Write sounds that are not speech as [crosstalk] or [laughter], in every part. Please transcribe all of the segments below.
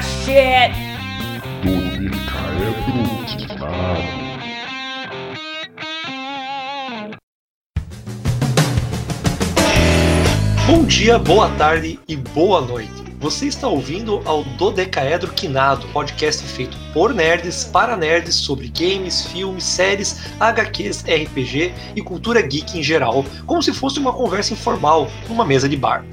Shit! Bom dia, boa tarde e boa noite. Você está ouvindo ao Dodecaedro Quinado, podcast feito por nerds para nerds sobre games, filmes, séries, HQs, RPG e cultura geek em geral, como se fosse uma conversa informal numa mesa de bar.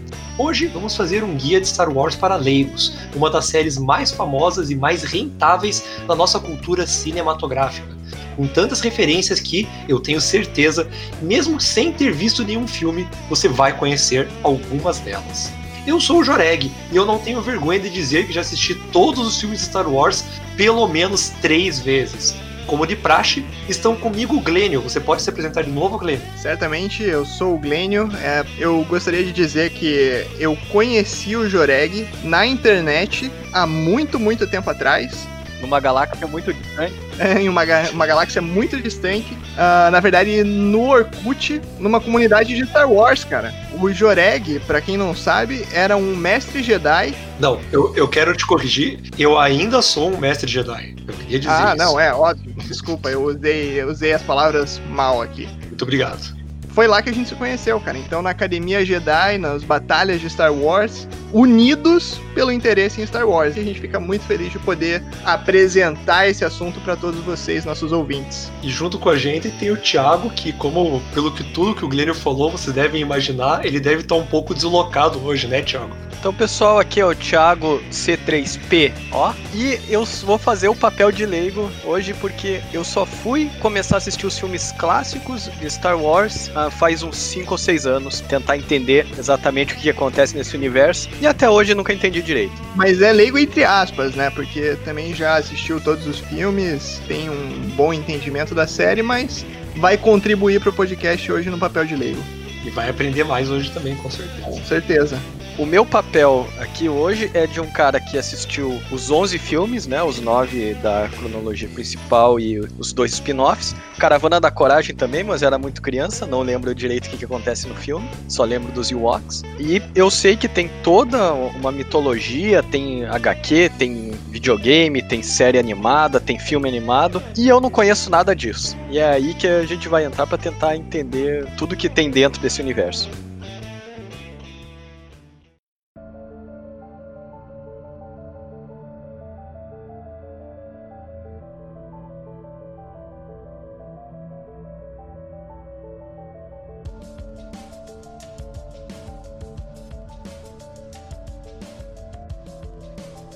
Hoje vamos fazer um guia de Star Wars para leigos, uma das séries mais famosas e mais rentáveis da nossa cultura cinematográfica. Com tantas referências que, eu tenho certeza, mesmo sem ter visto nenhum filme, você vai conhecer algumas delas. Eu sou o Joreg e eu não tenho vergonha de dizer que já assisti todos os filmes de Star Wars pelo menos três vezes. Como de praxe, estão comigo o Glênio. Você pode se apresentar de novo, Glênio? Certamente, eu sou o Glênio. É, eu gostaria de dizer que eu conheci o Joreg na internet há muito, muito tempo atrás. Numa galáxia muito distante. É, em uma, uma galáxia muito distante. Ah, na verdade, no Orkut, numa comunidade de Star Wars, cara. O Joreg, pra quem não sabe, era um mestre Jedi. Não, eu, eu quero te corrigir. Eu ainda sou um mestre Jedi. Eu queria dizer ah, isso. não, é, óbvio. [laughs] Desculpa, eu usei, eu usei as palavras mal aqui. Muito obrigado. Foi lá que a gente se conheceu, cara. Então, na Academia Jedi, nas batalhas de Star Wars, unidos pelo interesse em Star Wars. E a gente fica muito feliz de poder apresentar esse assunto para todos vocês, nossos ouvintes. E junto com a gente tem o Thiago, que, como pelo que tudo que o Glênio falou, vocês devem imaginar, ele deve estar um pouco deslocado hoje, né, Thiago? Então, pessoal, aqui é o Thiago C3P, ó. E eu vou fazer o papel de leigo hoje porque eu só fui começar a assistir os filmes clássicos de Star Wars ah, faz uns 5 ou 6 anos, tentar entender exatamente o que acontece nesse universo. E até hoje nunca entendi direito. Mas é leigo entre aspas, né? Porque também já assistiu todos os filmes, tem um bom entendimento da série, mas vai contribuir pro podcast hoje no papel de leigo. E vai aprender mais hoje também, com certeza. Com certeza. O meu papel aqui hoje é de um cara que assistiu os 11 filmes, né? Os 9 da cronologia principal e os dois spin-offs. Caravana da Coragem também, mas era muito criança, não lembro direito o que, que acontece no filme, só lembro dos Ewoks. E eu sei que tem toda uma mitologia, tem HQ, tem videogame, tem série animada, tem filme animado, e eu não conheço nada disso. E é aí que a gente vai entrar para tentar entender tudo que tem dentro desse universo.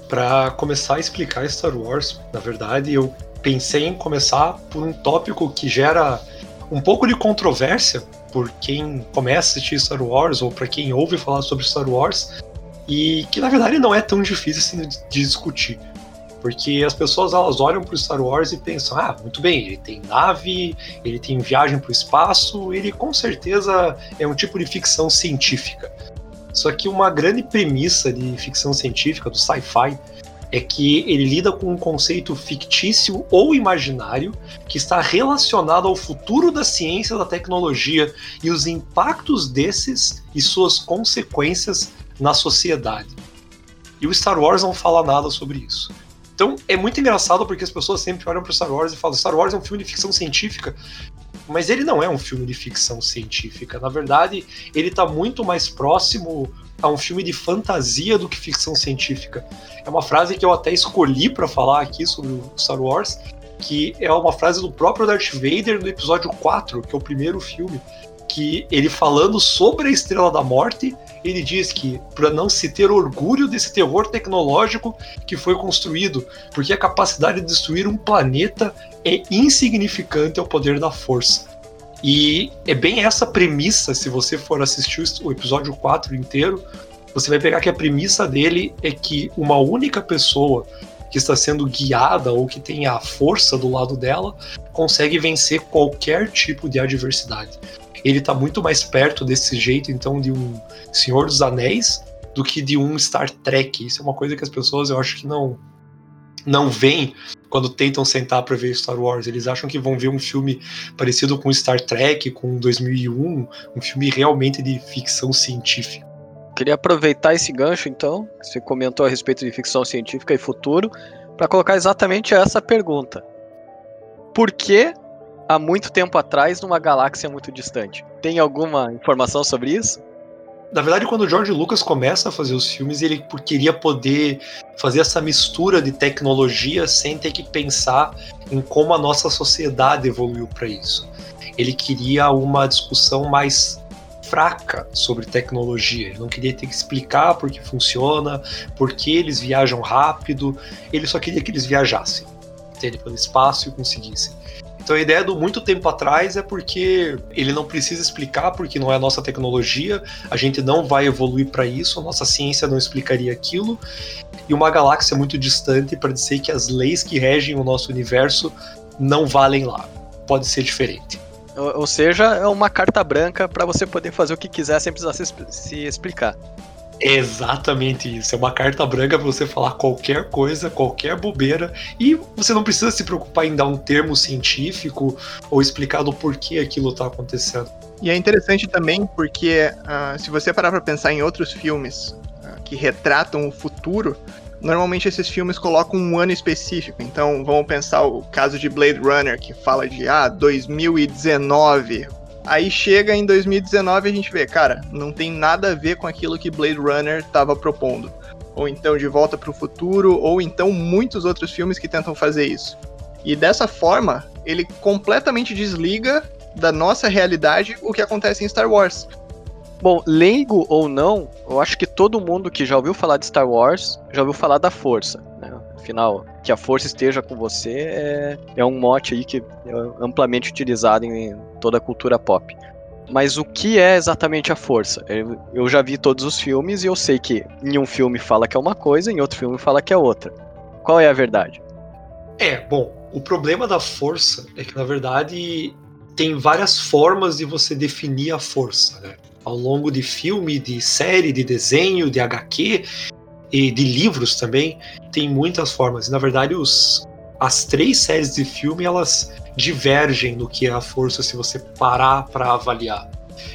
Para começar a explicar Star Wars, na verdade, eu pensei em começar por um tópico que gera um pouco de controvérsia por quem começa a assistir Star Wars ou para quem ouve falar sobre Star Wars e que na verdade não é tão difícil assim de discutir. Porque as pessoas elas olham para o Star Wars e pensam: ah, muito bem, ele tem nave, ele tem viagem para o espaço, ele com certeza é um tipo de ficção científica. Só que uma grande premissa de ficção científica, do sci-fi, é que ele lida com um conceito fictício ou imaginário que está relacionado ao futuro da ciência da tecnologia e os impactos desses e suas consequências na sociedade. E o Star Wars não fala nada sobre isso. Então é muito engraçado porque as pessoas sempre olham para Star Wars e falam: Star Wars é um filme de ficção científica. Mas ele não é um filme de ficção científica. Na verdade, ele está muito mais próximo a um filme de fantasia do que ficção científica. É uma frase que eu até escolhi para falar aqui sobre o Star Wars, que é uma frase do próprio Darth Vader no episódio 4, que é o primeiro filme, que ele falando sobre a Estrela da Morte, ele diz que para não se ter orgulho desse terror tecnológico que foi construído, porque a capacidade de destruir um planeta é insignificante ao poder da força. E é bem essa premissa, se você for assistir o episódio 4 inteiro, você vai pegar que a premissa dele é que uma única pessoa que está sendo guiada ou que tem a força do lado dela consegue vencer qualquer tipo de adversidade. Ele está muito mais perto desse jeito, então, de um Senhor dos Anéis do que de um Star Trek. Isso é uma coisa que as pessoas, eu acho que não não veem quando tentam sentar para ver Star Wars. Eles acham que vão ver um filme parecido com Star Trek, com 2001, um filme realmente de ficção científica. queria aproveitar esse gancho, então, você comentou a respeito de ficção científica e futuro, para colocar exatamente essa pergunta. Por que há muito tempo atrás numa galáxia muito distante? Tem alguma informação sobre isso? Na verdade, quando o George Lucas começa a fazer os filmes, ele queria poder fazer essa mistura de tecnologia sem ter que pensar em como a nossa sociedade evoluiu para isso. Ele queria uma discussão mais fraca sobre tecnologia. Ele não queria ter que explicar por que funciona, por que eles viajam rápido. Ele só queria que eles viajassem, entende? pelo espaço e conseguissem. Então a ideia do muito tempo atrás é porque ele não precisa explicar porque não é a nossa tecnologia, a gente não vai evoluir para isso, a nossa ciência não explicaria aquilo. E uma galáxia muito distante para dizer que as leis que regem o nosso universo não valem lá. Pode ser diferente. Ou seja, é uma carta branca para você poder fazer o que quiser sem precisar se, se explicar. Exatamente isso. É uma carta branca para você falar qualquer coisa, qualquer bobeira, e você não precisa se preocupar em dar um termo científico ou explicar do porquê aquilo está acontecendo. E é interessante também porque, uh, se você parar para pensar em outros filmes uh, que retratam o futuro, Normalmente esses filmes colocam um ano específico, então vamos pensar o caso de Blade Runner, que fala de ah, 2019. Aí chega em 2019 e a gente vê, cara, não tem nada a ver com aquilo que Blade Runner estava propondo. Ou então De Volta para o Futuro, ou então muitos outros filmes que tentam fazer isso. E dessa forma, ele completamente desliga da nossa realidade o que acontece em Star Wars. Bom, leigo ou não, eu acho que todo mundo que já ouviu falar de Star Wars já ouviu falar da força. Né? Afinal, que a força esteja com você é, é um mote aí que é amplamente utilizado em toda a cultura pop. Mas o que é exatamente a força? Eu, já vi todos os filmes e eu sei que em um filme fala que é uma coisa, em outro filme fala que é outra. Qual é a verdade? É, bom, o problema da força é que, na verdade, tem várias formas de você definir a força, né? ao longo de filme, de série, de desenho, de HQ e de livros também, tem muitas formas. E, na verdade, os, as três séries de filme elas divergem no que é a força se você parar para avaliar.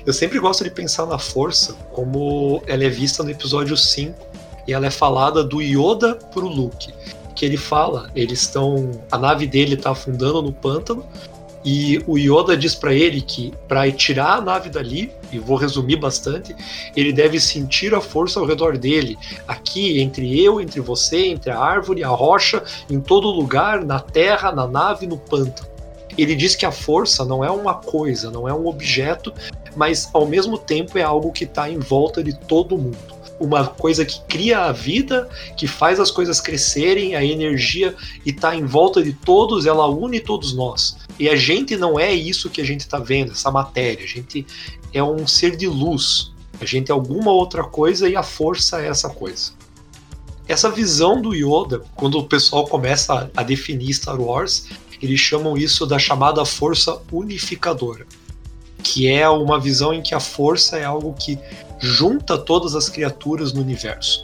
Eu sempre gosto de pensar na força como ela é vista no episódio 5 e ela é falada do Yoda pro Luke. Que ele fala, eles estão. A nave dele está afundando no pântano e o Yoda diz para ele que para tirar a nave dali, e vou resumir bastante, ele deve sentir a força ao redor dele, aqui entre eu, entre você, entre a árvore, a rocha, em todo lugar, na terra, na nave, no pântano. Ele diz que a força não é uma coisa, não é um objeto, mas ao mesmo tempo é algo que está em volta de todo mundo uma coisa que cria a vida, que faz as coisas crescerem, a energia e está em volta de todos, ela une todos nós. E a gente não é isso que a gente está vendo, essa matéria. A gente é um ser de luz. A gente é alguma outra coisa e a força é essa coisa. Essa visão do Yoda, quando o pessoal começa a definir Star Wars, eles chamam isso da chamada força unificadora, que é uma visão em que a força é algo que junta todas as criaturas no universo.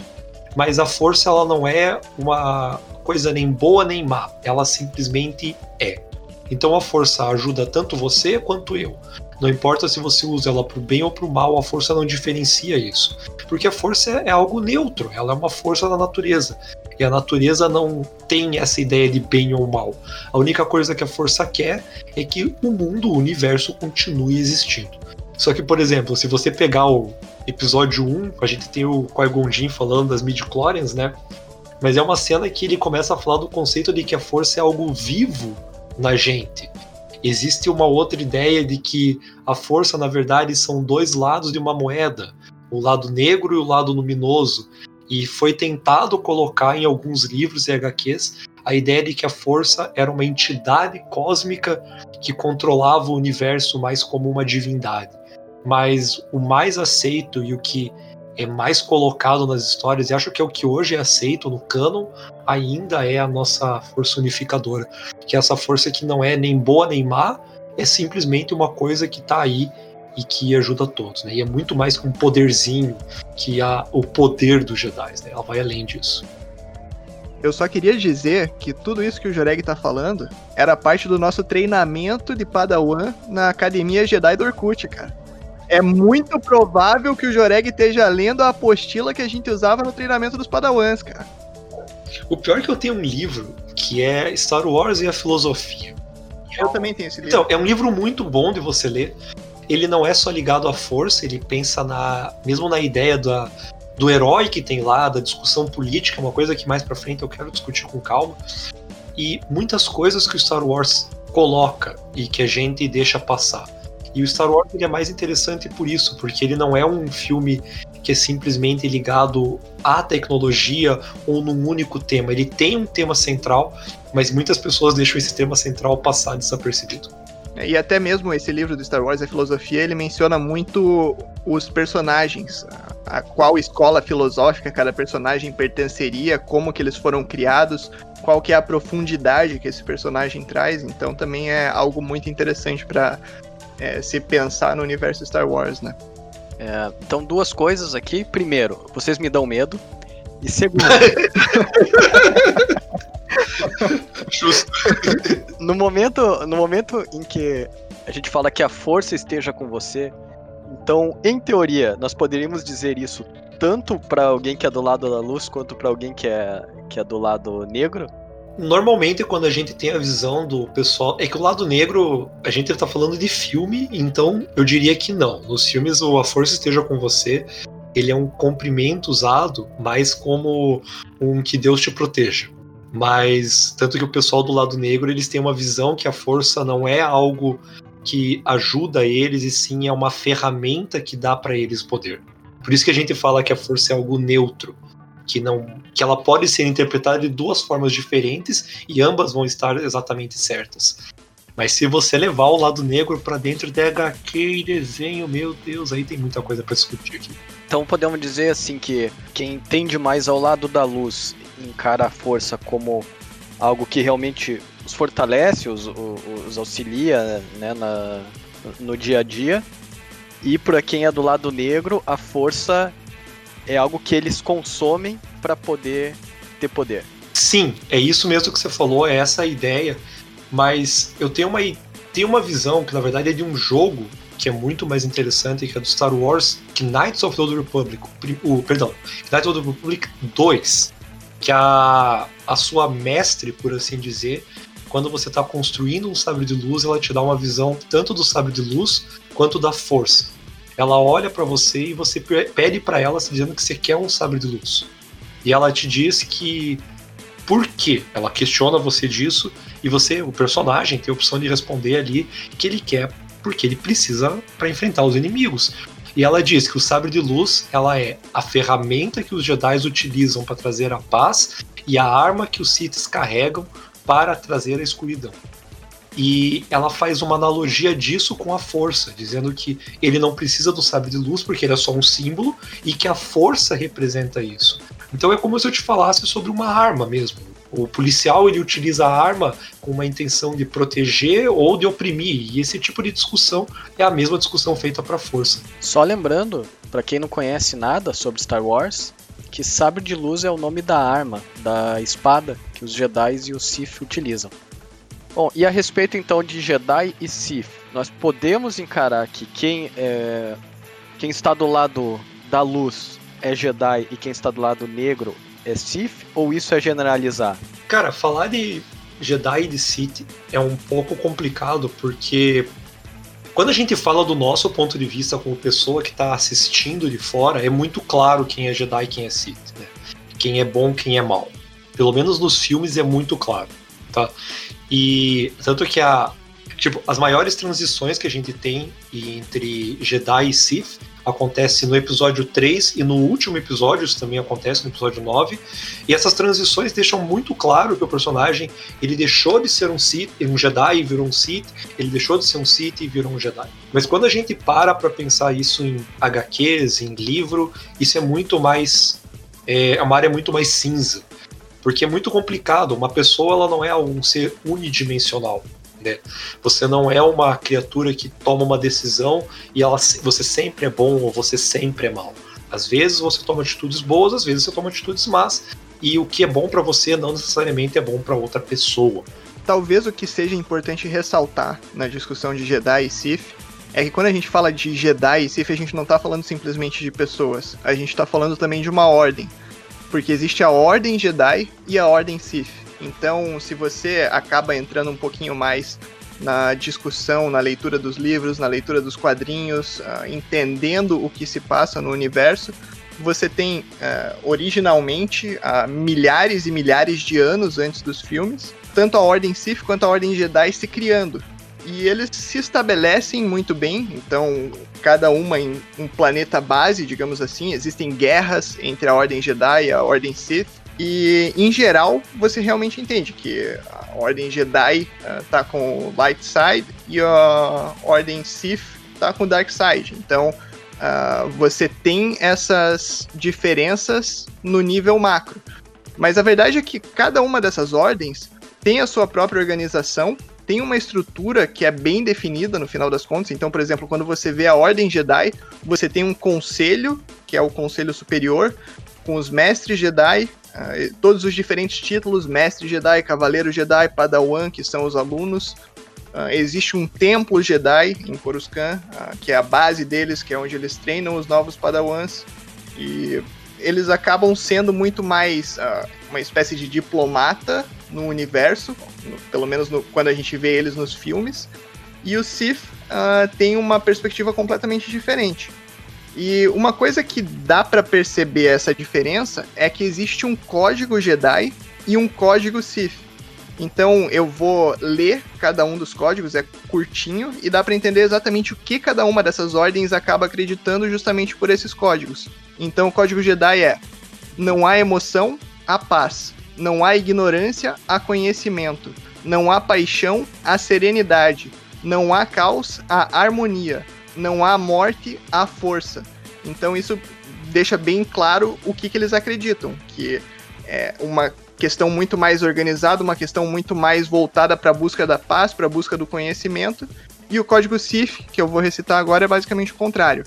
Mas a força ela não é uma coisa nem boa nem má, ela simplesmente é. Então a força ajuda tanto você quanto eu. Não importa se você usa ela para o bem ou para o mal, a força não diferencia isso. Porque a força é algo neutro, ela é uma força da natureza. E a natureza não tem essa ideia de bem ou mal. A única coisa que a força quer é que o mundo, o universo continue existindo. Só que, por exemplo, se você pegar o episódio 1, a gente tem o Qui-Gon falando das midi-chlorians, né? Mas é uma cena que ele começa a falar do conceito de que a força é algo vivo na gente. Existe uma outra ideia de que a força, na verdade, são dois lados de uma moeda, o lado negro e o lado luminoso. E foi tentado colocar em alguns livros e HQs a ideia de que a força era uma entidade cósmica que controlava o universo mais como uma divindade mas o mais aceito e o que é mais colocado nas histórias, e acho que é o que hoje é aceito no canon, ainda é a nossa força unificadora. Que é essa força que não é nem boa nem má, é simplesmente uma coisa que está aí e que ajuda todos. Né? E é muito mais que um poderzinho que a, o poder dos Jedi. Né? Ela vai além disso. Eu só queria dizer que tudo isso que o Joreg tá falando era parte do nosso treinamento de Padawan na Academia Jedi do Orkut, cara. É muito provável que o Joreg esteja lendo a apostila que a gente usava no treinamento dos Padawans, cara. O pior é que eu tenho um livro que é Star Wars e a Filosofia. Eu também tenho esse livro. Então, é um livro muito bom de você ler. Ele não é só ligado à força, ele pensa na mesmo na ideia da, do herói que tem lá, da discussão política, uma coisa que mais para frente eu quero discutir com calma. E muitas coisas que o Star Wars coloca e que a gente deixa passar. E o Star Wars ele é mais interessante por isso, porque ele não é um filme que é simplesmente ligado à tecnologia ou num único tema. Ele tem um tema central, mas muitas pessoas deixam esse tema central passar desapercebido. E até mesmo esse livro do Star Wars, a filosofia, ele menciona muito os personagens, a, a qual escola filosófica cada personagem pertenceria, como que eles foram criados, qual que é a profundidade que esse personagem traz. Então também é algo muito interessante para é, se pensar no universo Star Wars, né? É, então, duas coisas aqui. Primeiro, vocês me dão medo. E segundo. [laughs] Justo. no, momento, no momento em que a gente fala que a força esteja com você, então, em teoria, nós poderíamos dizer isso tanto para alguém que é do lado da luz quanto para alguém que é, que é do lado negro? Normalmente, quando a gente tem a visão do pessoal. É que o lado negro, a gente tá falando de filme, então eu diria que não. Nos filmes, o A Força Esteja com Você, ele é um comprimento usado mais como um que Deus te proteja. Mas, tanto que o pessoal do lado negro, eles têm uma visão que a força não é algo que ajuda eles, e sim é uma ferramenta que dá para eles poder. Por isso que a gente fala que a força é algo neutro que não que ela pode ser interpretada de duas formas diferentes e ambas vão estar exatamente certas. Mas se você levar o lado negro para dentro de HQ e desenho, meu Deus, aí tem muita coisa para discutir aqui. Então podemos dizer assim que quem tende mais ao lado da luz encara a força como algo que realmente os fortalece, os, os auxilia né, na, no dia a dia. E para quem é do lado negro, a força é algo que eles consomem para poder ter poder. Sim, é isso mesmo que você falou, é essa a ideia. Mas eu tenho uma, tenho uma visão que na verdade é de um jogo que é muito mais interessante, que é do Star Wars Knights of the Old Republic, o, perdão, Knights of the Republic 2, que a, a sua mestre, por assim dizer, quando você está construindo um sabre de luz, ela te dá uma visão tanto do sabre de luz quanto da força. Ela olha para você e você pede para ela dizendo que você quer um sabre de luz. E ela te diz que por quê? Ela questiona você disso e você, o personagem, tem a opção de responder ali que ele quer porque ele precisa para enfrentar os inimigos. E ela diz que o sabre de luz ela é a ferramenta que os Jedi utilizam para trazer a paz e a arma que os Siths carregam para trazer a escuridão. E ela faz uma analogia disso com a força, dizendo que ele não precisa do sabre de luz porque ele é só um símbolo e que a força representa isso. Então é como se eu te falasse sobre uma arma mesmo. O policial ele utiliza a arma com uma intenção de proteger ou de oprimir, e esse tipo de discussão é a mesma discussão feita para a força. Só lembrando, para quem não conhece nada sobre Star Wars, que sabre de luz é o nome da arma, da espada que os Jedi e os Sith utilizam. Bom, e a respeito então de Jedi e Sith, nós podemos encarar que quem, é, quem está do lado da luz é Jedi e quem está do lado negro é Sith, ou isso é generalizar? Cara, falar de Jedi e de Sith é um pouco complicado, porque quando a gente fala do nosso ponto de vista como pessoa que está assistindo de fora, é muito claro quem é Jedi e quem é Sith, né? Quem é bom, quem é mal. Pelo menos nos filmes é muito claro, tá? E tanto que a tipo, as maiores transições que a gente tem entre Jedi e Sith acontece no episódio 3 e no último episódio, isso também acontece no episódio 9. E essas transições deixam muito claro que o personagem, ele deixou de ser um Sith, um Jedi e virou um Sith, ele deixou de ser um Sith e virou um Jedi. Mas quando a gente para para pensar isso em HQs, em livro, isso é muito mais é uma área muito mais cinza porque é muito complicado. Uma pessoa ela não é um ser unidimensional. Né? Você não é uma criatura que toma uma decisão e ela, você sempre é bom ou você sempre é mal. Às vezes você toma atitudes boas, às vezes você toma atitudes más. E o que é bom para você não necessariamente é bom para outra pessoa. Talvez o que seja importante ressaltar na discussão de Jedi e Sith é que quando a gente fala de Jedi e Sith, a gente não tá falando simplesmente de pessoas. A gente tá falando também de uma ordem. Porque existe a Ordem Jedi e a Ordem Sith. Então, se você acaba entrando um pouquinho mais na discussão, na leitura dos livros, na leitura dos quadrinhos, uh, entendendo o que se passa no universo, você tem uh, originalmente, há milhares e milhares de anos antes dos filmes, tanto a Ordem Sith quanto a Ordem Jedi se criando. E eles se estabelecem muito bem, então cada uma em um planeta base, digamos assim. Existem guerras entre a Ordem Jedi e a Ordem Sith. E em geral, você realmente entende que a Ordem Jedi uh, tá com o Light Side e a Ordem Sith tá com o Dark Side. Então, uh, você tem essas diferenças no nível macro. Mas a verdade é que cada uma dessas ordens tem a sua própria organização, tem uma estrutura que é bem definida no final das contas. Então, por exemplo, quando você vê a Ordem Jedi, você tem um conselho, que é o conselho superior, com os mestres Jedi, uh, todos os diferentes títulos, mestre Jedi, cavaleiro Jedi, padawan, que são os alunos. Uh, existe um templo Jedi em Coruscant, uh, que é a base deles, que é onde eles treinam os novos padawans. E eles acabam sendo muito mais uma espécie de diplomata no universo, no, pelo menos no, quando a gente vê eles nos filmes. E o Sith uh, tem uma perspectiva completamente diferente. E uma coisa que dá para perceber essa diferença é que existe um código Jedi e um código Sith. Então eu vou ler cada um dos códigos, é curtinho, e dá para entender exatamente o que cada uma dessas ordens acaba acreditando justamente por esses códigos. Então o código Jedi é: não há emoção, há paz. Não há ignorância, há conhecimento. Não há paixão, há serenidade. Não há caos, há harmonia. Não há morte, há força. Então isso deixa bem claro o que, que eles acreditam, que é uma questão muito mais organizada, uma questão muito mais voltada para a busca da paz, para a busca do conhecimento. E o código CIF, que eu vou recitar agora, é basicamente o contrário.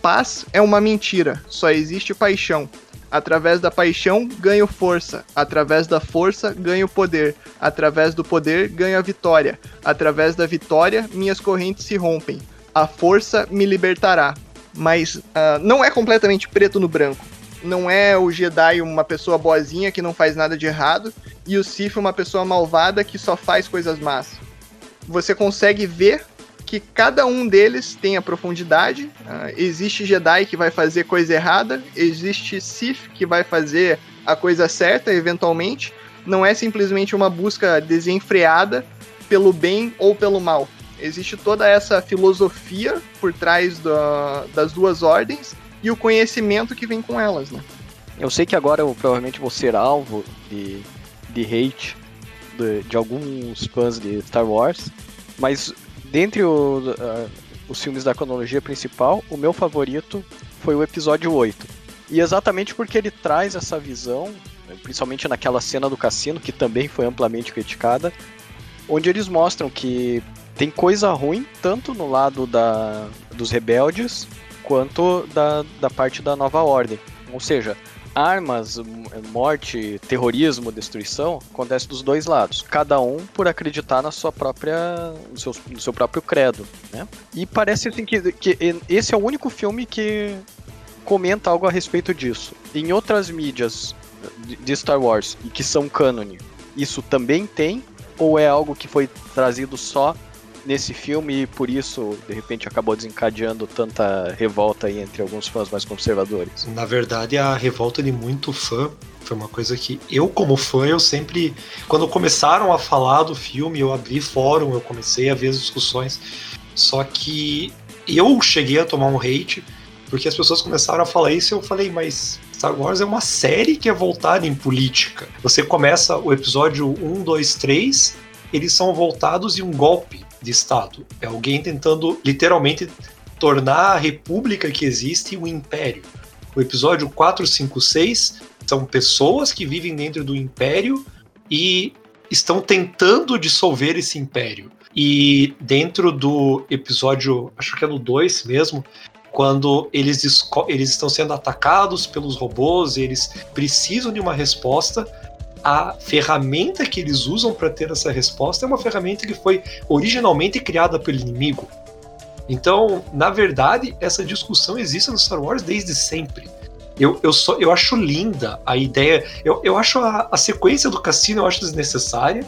Paz é uma mentira, só existe paixão. Através da paixão, ganho força. Através da força, ganho poder. Através do poder, ganho a vitória. Através da vitória, minhas correntes se rompem. A força me libertará. Mas uh, não é completamente preto no branco. Não é o Jedi uma pessoa boazinha que não faz nada de errado e o Sith uma pessoa malvada que só faz coisas más. Você consegue ver que cada um deles tem a profundidade. Uh, existe Jedi que vai fazer coisa errada, existe Sith que vai fazer a coisa certa eventualmente. Não é simplesmente uma busca desenfreada pelo bem ou pelo mal. Existe toda essa filosofia por trás da, das duas ordens e o conhecimento que vem com elas, né? Eu sei que agora eu provavelmente vou ser alvo de, de hate de, de alguns fãs de Star Wars, mas dentre o, uh, os filmes da cronologia principal, o meu favorito foi o episódio 8. E exatamente porque ele traz essa visão, principalmente naquela cena do cassino, que também foi amplamente criticada, onde eles mostram que tem coisa ruim tanto no lado da, dos rebeldes quanto da, da parte da nova ordem. Ou seja, armas, morte, terrorismo, destruição, acontece dos dois lados. Cada um por acreditar na sua própria, no seu, no seu próprio credo, né? E parece assim que, que esse é o único filme que comenta algo a respeito disso. Em outras mídias de Star Wars e que são cânone, isso também tem ou é algo que foi trazido só nesse filme e por isso, de repente, acabou desencadeando tanta revolta entre alguns fãs mais conservadores? Na verdade, a revolta de muito fã foi uma coisa que eu, como fã, eu sempre. Quando começaram a falar do filme, eu abri fórum, eu comecei a ver as discussões. Só que eu cheguei a tomar um hate, porque as pessoas começaram a falar isso e eu falei, mas Star Wars é uma série que é voltada em política. Você começa o episódio 1, 2, 3, eles são voltados em um golpe de Estado. É alguém tentando literalmente tornar a república que existe um império. O episódio 4, 5, 6 são pessoas que vivem dentro do império e estão tentando dissolver esse império. E dentro do episódio, acho que é no 2 mesmo, quando eles, eles estão sendo atacados pelos robôs eles precisam de uma resposta, a ferramenta que eles usam para ter essa resposta é uma ferramenta que foi originalmente criada pelo inimigo. Então, na verdade, essa discussão existe no Star Wars desde sempre. Eu, eu, só, eu acho linda a ideia. Eu, eu acho a, a sequência do cassino eu acho desnecessária,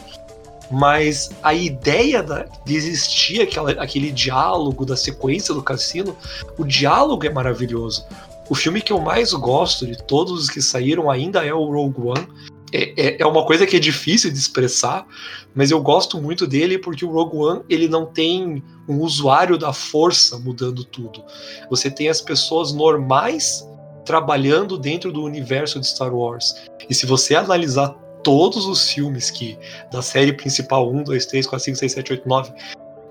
mas a ideia da, de existir aquela, aquele diálogo da sequência do cassino, o diálogo é maravilhoso. O filme que eu mais gosto de todos os que saíram ainda é o Rogue One. É, é, é, uma coisa que é difícil de expressar, mas eu gosto muito dele porque o Rogue One ele não tem um usuário da força mudando tudo. Você tem as pessoas normais trabalhando dentro do universo de Star Wars. E se você analisar todos os filmes que da série principal 1, 2, 3, 4, 5, 6, 7, 8, 9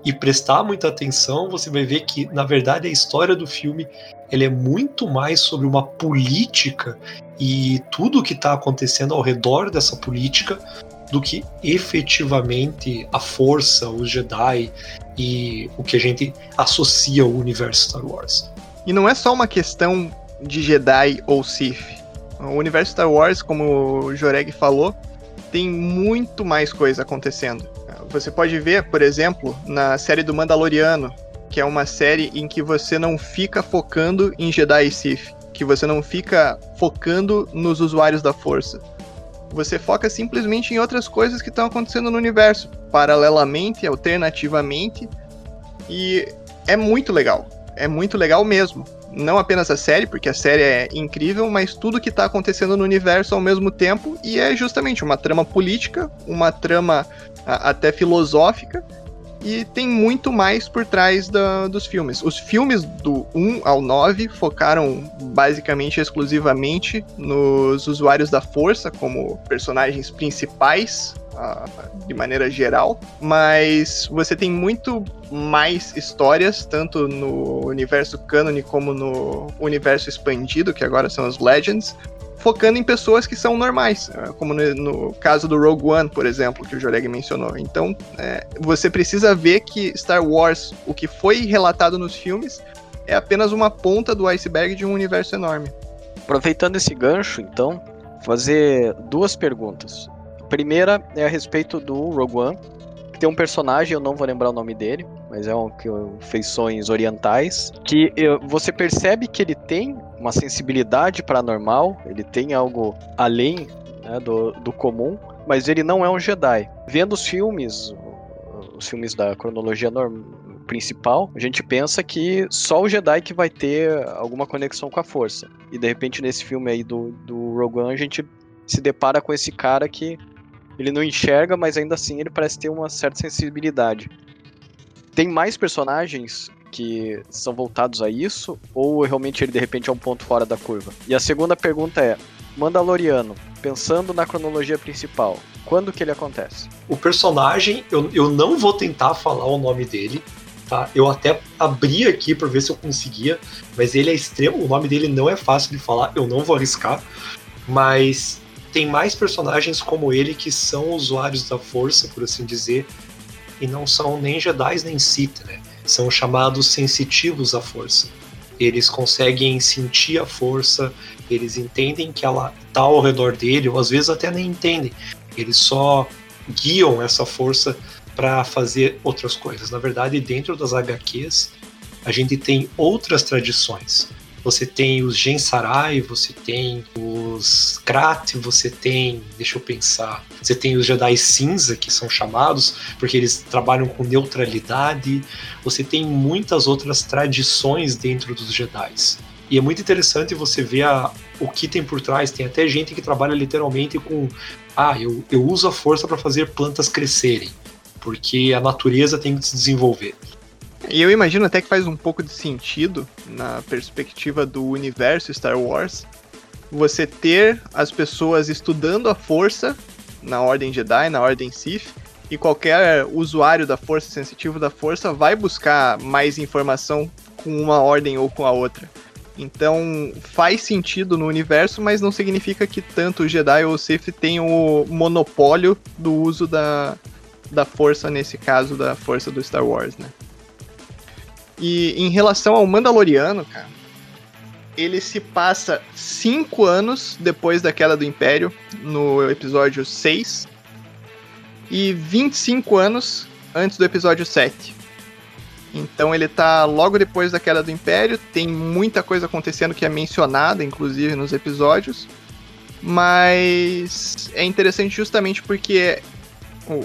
e prestar muita atenção, você vai ver que, na verdade, a história do filme ele é muito mais sobre uma política e tudo o que está acontecendo ao redor dessa política do que efetivamente a força, os Jedi e o que a gente associa ao universo Star Wars. E não é só uma questão de Jedi ou Sith. O universo Star Wars, como o Joreg falou, tem muito mais coisa acontecendo. Você pode ver, por exemplo, na série do Mandaloriano, que é uma série em que você não fica focando em Jedi e Sith, que você não fica focando nos usuários da força. Você foca simplesmente em outras coisas que estão acontecendo no universo, paralelamente, alternativamente, e é muito legal. É muito legal mesmo. Não apenas a série, porque a série é incrível, mas tudo que está acontecendo no universo ao mesmo tempo, e é justamente uma trama política, uma trama até filosófica, e tem muito mais por trás da, dos filmes. Os filmes do 1 ao 9 focaram basicamente exclusivamente nos usuários da força como personagens principais, uh, de maneira geral, mas você tem muito mais histórias, tanto no universo canon como no universo expandido, que agora são os Legends, focando em pessoas que são normais, é, como no, no caso do Rogue One, por exemplo, que o Joreg mencionou. Então, é, você precisa ver que Star Wars, o que foi relatado nos filmes, é apenas uma ponta do iceberg de um universo enorme. Aproveitando esse gancho, então, fazer duas perguntas. A primeira é a respeito do Rogue One, que tem um personagem, eu não vou lembrar o nome dele, mas é um que feições orientais, que você percebe que ele tem uma sensibilidade paranormal, ele tem algo além né, do, do comum, mas ele não é um Jedi. Vendo os filmes, os filmes da cronologia normal, principal, a gente pensa que só o Jedi que vai ter alguma conexão com a força. E de repente nesse filme aí do, do Rogue One a gente se depara com esse cara que ele não enxerga, mas ainda assim ele parece ter uma certa sensibilidade. Tem mais personagens que são voltados a isso? Ou realmente ele de repente é um ponto fora da curva? E a segunda pergunta é: Mandaloriano, pensando na cronologia principal, quando que ele acontece? O personagem, eu, eu não vou tentar falar o nome dele, tá? Eu até abri aqui para ver se eu conseguia, mas ele é extremo, o nome dele não é fácil de falar, eu não vou arriscar, mas tem mais personagens como ele que são usuários da força, por assim dizer, e não são nem Jedi nem Sith, né? São chamados sensitivos à força. Eles conseguem sentir a força, eles entendem que ela está ao redor dele, ou às vezes até nem entendem. Eles só guiam essa força para fazer outras coisas. Na verdade, dentro das HQs, a gente tem outras tradições você tem os Gensarai, você tem os Krat, você tem, deixa eu pensar, você tem os Jedi cinza, que são chamados, porque eles trabalham com neutralidade, você tem muitas outras tradições dentro dos Jedi. E é muito interessante você ver a, o que tem por trás. Tem até gente que trabalha literalmente com. Ah, eu, eu uso a força para fazer plantas crescerem, porque a natureza tem que se desenvolver. E eu imagino até que faz um pouco de sentido, na perspectiva do universo Star Wars, você ter as pessoas estudando a força na Ordem Jedi, na Ordem Sith, e qualquer usuário da força, sensitivo da força, vai buscar mais informação com uma ordem ou com a outra. Então faz sentido no universo, mas não significa que tanto o Jedi ou o Sith tenham o monopólio do uso da, da força, nesse caso, da força do Star Wars, né? E em relação ao Mandaloriano, cara, ele se passa cinco anos depois da queda do Império, no episódio 6, e 25 anos antes do episódio 7. Então ele tá logo depois da queda do Império, tem muita coisa acontecendo que é mencionada, inclusive, nos episódios. Mas é interessante justamente porque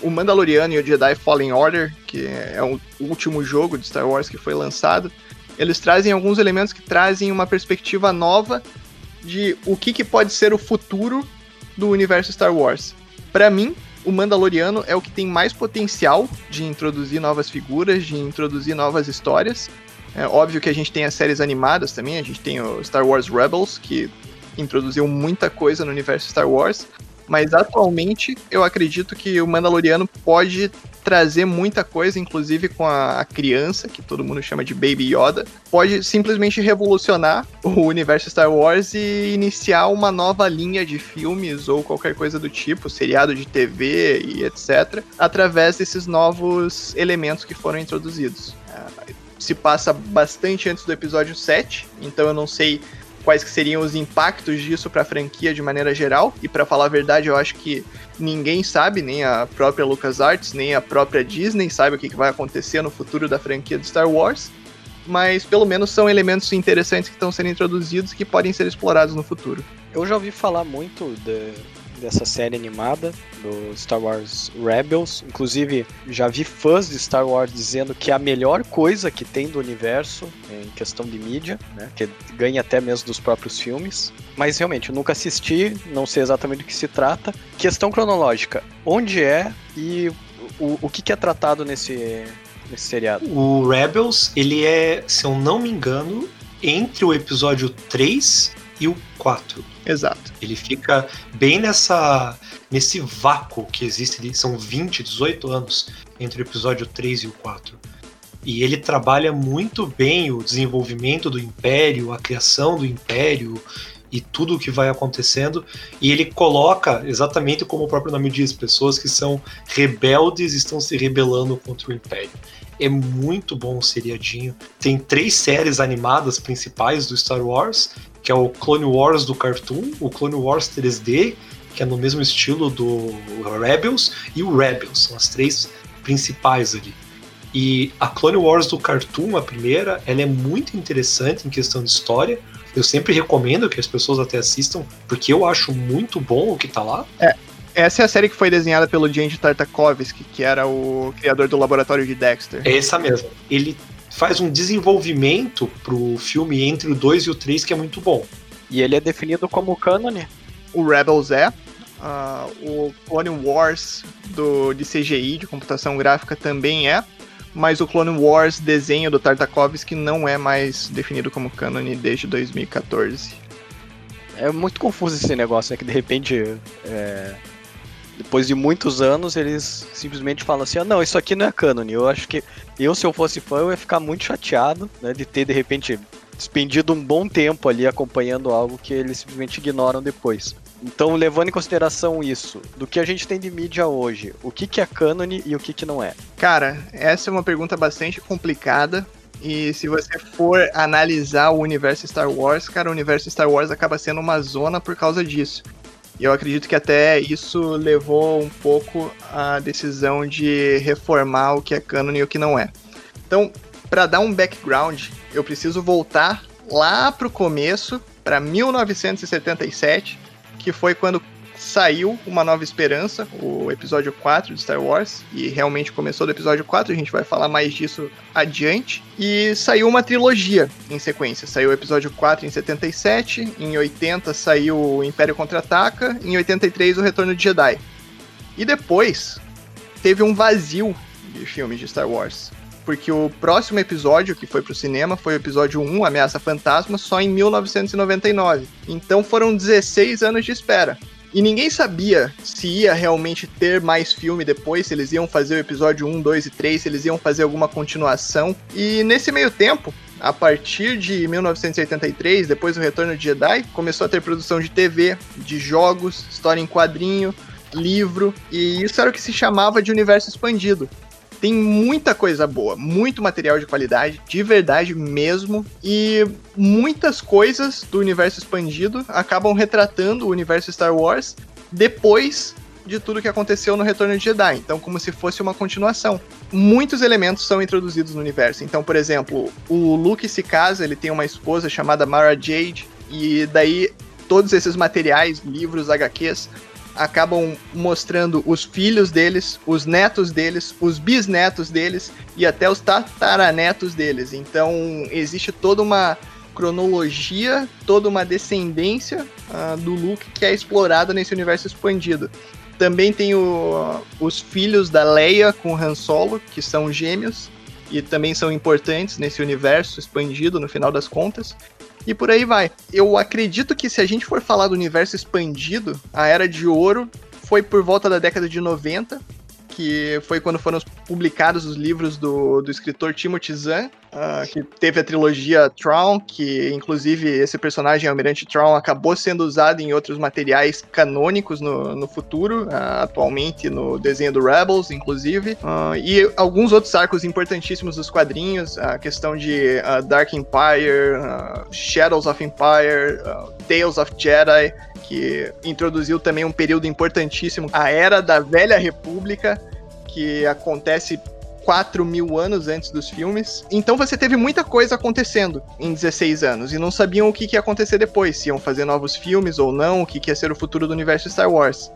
o Mandaloriano e o Jedi Fallen Order, que é o último jogo de Star Wars que foi lançado, eles trazem alguns elementos que trazem uma perspectiva nova de o que, que pode ser o futuro do universo Star Wars. Para mim, o Mandaloriano é o que tem mais potencial de introduzir novas figuras, de introduzir novas histórias. É óbvio que a gente tem as séries animadas também, a gente tem o Star Wars Rebels, que introduziu muita coisa no universo Star Wars, mas atualmente eu acredito que o Mandaloriano pode trazer muita coisa, inclusive com a, a, criança, que todo mundo chama de Baby Yoda, pode simplesmente revolucionar o universo Star Wars e iniciar uma nova linha de filmes ou qualquer coisa do tipo, seriado de TV e etc., através desses novos elementos que foram introduzidos. É, se passa bastante antes do episódio 7, então eu não sei quais que seriam os impactos disso para a franquia de maneira geral. E para falar a verdade, eu acho que ninguém sabe, nem a própria LucasArts, nem a própria Disney sabe o que, que vai acontecer no futuro da franquia de Star Wars. Mas pelo menos são elementos interessantes que estão sendo introduzidos que podem ser explorados no futuro. Eu já ouvi falar muito de, dessa série animada do Star Wars Rebels. Inclusive, já vi fãs de Star Wars dizendo que é a melhor coisa que tem do universo em questão de mídia, né? Que ganha até mesmo dos próprios filmes. Mas realmente, eu nunca assisti, não sei exatamente do que se trata. Questão cronológica: onde é e o, o que, que é tratado nesse, nesse seriado? O Rebels, ele é, se eu não me engano, entre o episódio 3 e o 4. Exato. Ele fica bem nessa nesse vácuo que existe, são 20, 18 anos entre o episódio 3 e o 4. E ele trabalha muito bem o desenvolvimento do império, a criação do império e tudo o que vai acontecendo. E ele coloca, exatamente como o próprio nome diz, pessoas que são rebeldes estão se rebelando contra o império. É muito bom o seriadinho. Tem três séries animadas principais do Star Wars que é o Clone Wars do Cartoon, o Clone Wars 3D, que é no mesmo estilo do Rebels, e o Rebels, são as três principais ali. E a Clone Wars do Cartoon, a primeira, ela é muito interessante em questão de história. Eu sempre recomendo que as pessoas até assistam, porque eu acho muito bom o que tá lá. É, essa é a série que foi desenhada pelo James Tartakovsky, que era o criador do laboratório de Dexter. É essa mesmo. Ele faz um desenvolvimento pro filme entre o 2 e o 3 que é muito bom. E ele é definido como cânone? O Rebels é. Uh, o Clone Wars do, de CGI, de computação gráfica, também é. Mas o Clone Wars desenho do Tartakovsky não é mais definido como cânone desde 2014. É muito confuso esse negócio, né? Que de repente é, depois de muitos anos, eles simplesmente falam assim: ah, não, isso aqui não é canon. Eu acho que eu, se eu fosse fã, eu ia ficar muito chateado né, de ter, de repente, despendido um bom tempo ali acompanhando algo que eles simplesmente ignoram depois. Então, levando em consideração isso, do que a gente tem de mídia hoje, o que, que é canon e o que, que não é? Cara, essa é uma pergunta bastante complicada. E se você for analisar o universo Star Wars, cara, o universo Star Wars acaba sendo uma zona por causa disso. E eu acredito que até isso levou um pouco a decisão de reformar o que é canon e o que não é. Então, para dar um background, eu preciso voltar lá para o começo, para 1977, que foi quando saiu Uma Nova Esperança, o episódio 4 de Star Wars, e realmente começou do episódio 4, a gente vai falar mais disso adiante. E saiu uma trilogia em sequência. Saiu o episódio 4 em 77, em 80 saiu o Império Contra-Ataca, em 83 o Retorno de Jedi. E depois teve um vazio de filmes de Star Wars. Porque o próximo episódio que foi pro cinema foi o episódio 1, Ameaça Fantasma, só em 1999. Então foram 16 anos de espera. E ninguém sabia se ia realmente ter mais filme depois, se eles iam fazer o episódio 1, 2 e 3, se eles iam fazer alguma continuação. E nesse meio tempo, a partir de 1983, depois do retorno de Jedi, começou a ter produção de TV, de jogos, história em quadrinho, livro, e isso era o que se chamava de universo expandido. Tem muita coisa boa, muito material de qualidade, de verdade mesmo, e muitas coisas do universo expandido acabam retratando o universo Star Wars depois de tudo que aconteceu no Retorno de Jedi, então como se fosse uma continuação. Muitos elementos são introduzidos no universo. Então, por exemplo, o Luke se casa, ele tem uma esposa chamada Mara Jade, e daí todos esses materiais, livros, HQs, acabam mostrando os filhos deles, os netos deles, os bisnetos deles e até os tataranetos deles. Então existe toda uma cronologia, toda uma descendência uh, do Luke que é explorada nesse universo expandido. Também tem o, os filhos da Leia com Han Solo, que são gêmeos, e também são importantes nesse universo expandido no final das contas. E por aí vai. Eu acredito que se a gente for falar do universo expandido, a Era de Ouro foi por volta da década de 90, que foi quando foram publicados os livros do, do escritor Timothy Zahn, uh, que teve a trilogia Tron, que inclusive esse personagem, Almirante Tron, acabou sendo usado em outros materiais canônicos no, no futuro, uh, atualmente no desenho do Rebels, inclusive, uh, e alguns outros arcos importantíssimos dos quadrinhos, a questão de Dark Empire, Shadows of Empire, Tales of Jedi, que introduziu também um período importantíssimo, a Era da Velha República, que acontece 4 mil anos antes dos filmes. Então você teve muita coisa acontecendo em 16 anos e não sabiam o que, que ia acontecer depois, se iam fazer novos filmes ou não, o que, que ia ser o futuro do universo Star Wars.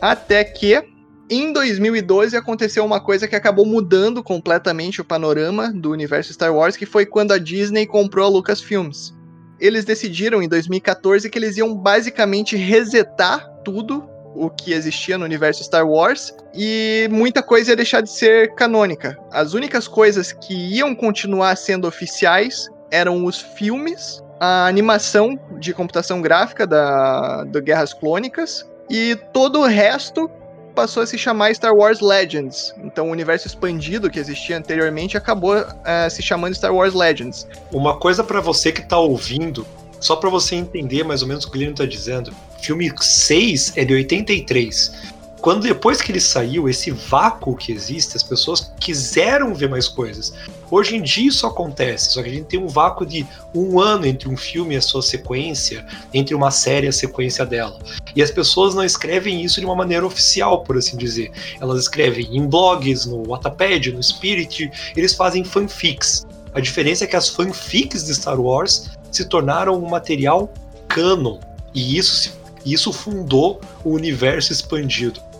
Até que em 2012 aconteceu uma coisa que acabou mudando completamente o panorama do universo Star Wars, que foi quando a Disney comprou a Lucasfilms eles decidiram em 2014 que eles iam basicamente resetar tudo o que existia no universo Star Wars e muita coisa ia deixar de ser canônica. As únicas coisas que iam continuar sendo oficiais eram os filmes, a animação de computação gráfica da do Guerras Clônicas e todo o resto passou a se chamar Star Wars Legends. Então, o universo expandido que existia anteriormente acabou uh, se chamando Star Wars Legends. Uma coisa para você que tá ouvindo, só para você entender mais ou menos o que o Guilherme tá dizendo. Filme 6 é de 83 quando depois que ele saiu, esse vácuo que existe, as pessoas quiseram ver mais coisas. Hoje em dia isso acontece, só que a gente tem um vácuo de um ano entre um filme e a sua sequência, entre uma série e a sequência dela. E as pessoas não escrevem isso de uma maneira oficial, por assim dizer. Elas escrevem em blogs, no Wattpad, no Spirit, eles fazem fanfics. A diferença é que as fanfics de Star Wars se tornaram um material canon. E isso, isso fundou o universo expandido.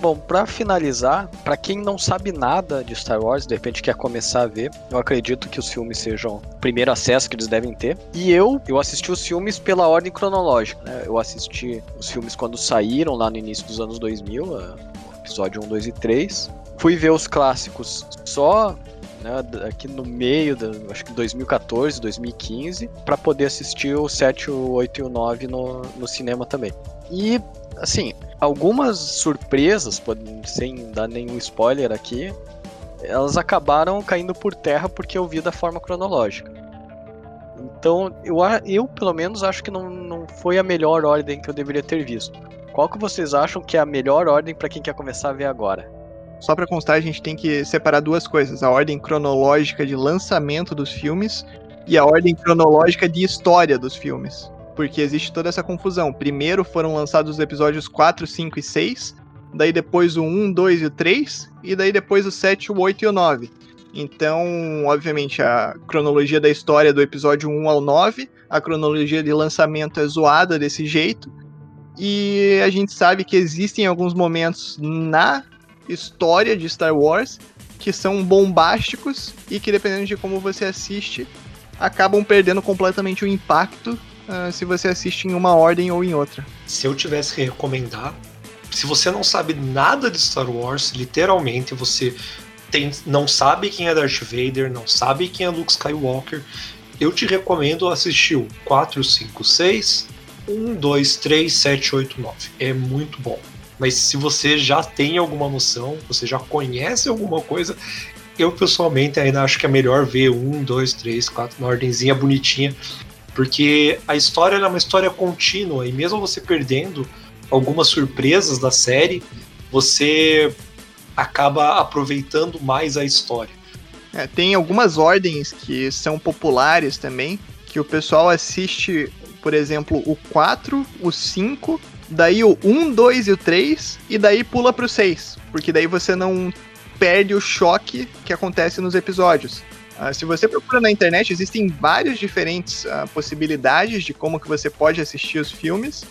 Bom, para finalizar, para quem não sabe nada de Star Wars, de repente quer começar a ver, eu acredito que os filmes sejam o primeiro acesso que eles devem ter. E eu, eu assisti os filmes pela ordem cronológica, né? Eu assisti os filmes quando saíram lá no início dos anos 2000, eh, episódio 1, 2 e 3. Fui ver os clássicos só né, aqui no meio, acho que 2014, 2015, para poder assistir o 7, o 8 e o 9 no, no cinema também. E, assim, algumas surpresas, sem dar nenhum spoiler aqui, elas acabaram caindo por terra porque eu vi da forma cronológica. Então, eu, eu pelo menos acho que não, não foi a melhor ordem que eu deveria ter visto. Qual que vocês acham que é a melhor ordem para quem quer começar a ver agora? Só para constar, a gente tem que separar duas coisas: a ordem cronológica de lançamento dos filmes e a ordem cronológica de história dos filmes porque existe toda essa confusão. Primeiro foram lançados os episódios 4, 5 e 6, daí depois o 1, 2 e o 3, e daí depois o 7, o 8 e o 9. Então, obviamente, a cronologia da história do episódio 1 ao 9, a cronologia de lançamento é zoada desse jeito, e a gente sabe que existem alguns momentos na história de Star Wars que são bombásticos e que, dependendo de como você assiste, acabam perdendo completamente o impacto uh, se você assiste em uma ordem ou em outra. Se eu tivesse que recomendar, se você não sabe nada de Star Wars, literalmente você tem, não sabe quem é Darth Vader, não sabe quem é Luke Skywalker, eu te recomendo assistir o 4, 5, 6, 1, 2, 3, 7, 8, 9. É muito bom. Mas se você já tem alguma noção, você já conhece alguma coisa, eu pessoalmente ainda acho que é melhor ver 1, 2, 3, 4 na ordenzinha bonitinha porque a história é uma história contínua e mesmo você perdendo algumas surpresas da série, você acaba aproveitando mais a história. É, tem algumas ordens que são populares também, que o pessoal assiste, por exemplo, o 4, o 5, daí o 1, 2 e o 3, e daí pula pro 6, porque daí você não perde o choque que acontece nos episódios. Uh, se você procura na internet, existem várias diferentes uh, possibilidades de como que você pode assistir os filmes.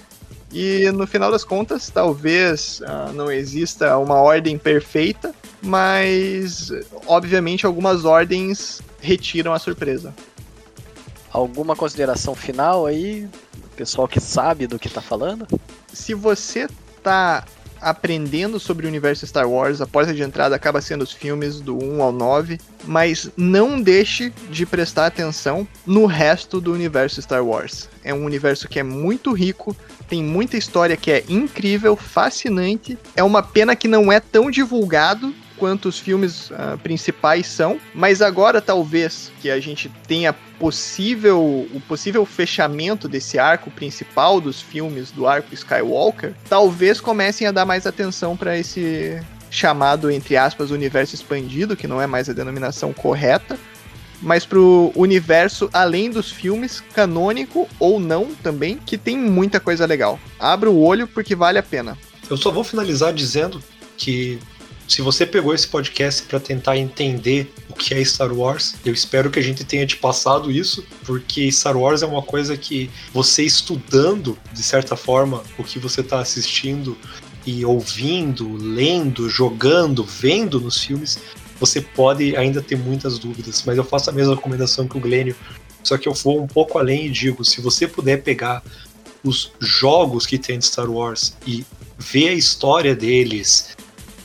E no final das contas, talvez uh, não exista uma ordem perfeita, mas obviamente algumas ordens retiram a surpresa. Alguma consideração final aí, pessoal que sabe do que tá falando? Se você tá aprendendo sobre o universo Star Wars, a porta de entrada acaba sendo os filmes do 1 ao 9, mas não deixe de prestar atenção no resto do universo Star Wars. É um universo que é muito rico, tem muita história que é incrível, fascinante. É uma pena que não é tão divulgado quanto os filmes uh, principais são, mas agora talvez que a gente tenha possível o possível fechamento desse arco principal dos filmes do arco Skywalker, talvez comecem a dar mais atenção para esse chamado entre aspas universo expandido, que não é mais a denominação correta, mas pro universo além dos filmes, canônico ou não também, que tem muita coisa legal. Abra o olho porque vale a pena. Eu só vou finalizar dizendo que se você pegou esse podcast para tentar entender o que é Star Wars, eu espero que a gente tenha te passado isso, porque Star Wars é uma coisa que você estudando, de certa forma, o que você está assistindo e ouvindo, lendo, jogando, vendo nos filmes, você pode ainda ter muitas dúvidas. Mas eu faço a mesma recomendação que o Glênio, só que eu vou um pouco além e digo: se você puder pegar os jogos que tem de Star Wars e ver a história deles,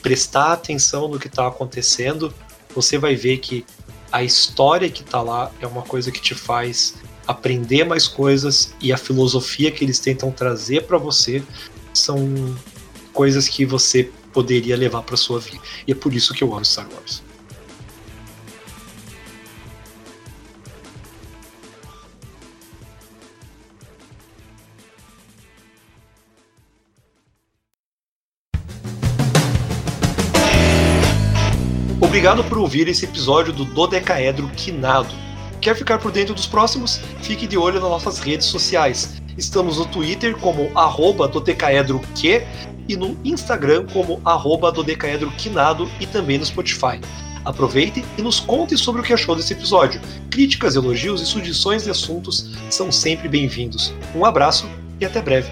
prestar atenção no que está acontecendo, você vai ver que a história que está lá é uma coisa que te faz aprender mais coisas e a filosofia que eles tentam trazer para você são coisas que você poderia levar para sua vida. E é por isso que eu amo Star Wars. Obrigado por ouvir esse episódio do Dodecaedro Quinado. Quer ficar por dentro dos próximos? Fique de olho nas nossas redes sociais. Estamos no Twitter como arroba dodecaedroq e no Instagram como arroba dodecaedroquinado e também no Spotify. Aproveite e nos conte sobre o que achou desse episódio. Críticas, elogios e sugestões de assuntos são sempre bem-vindos. Um abraço e até breve.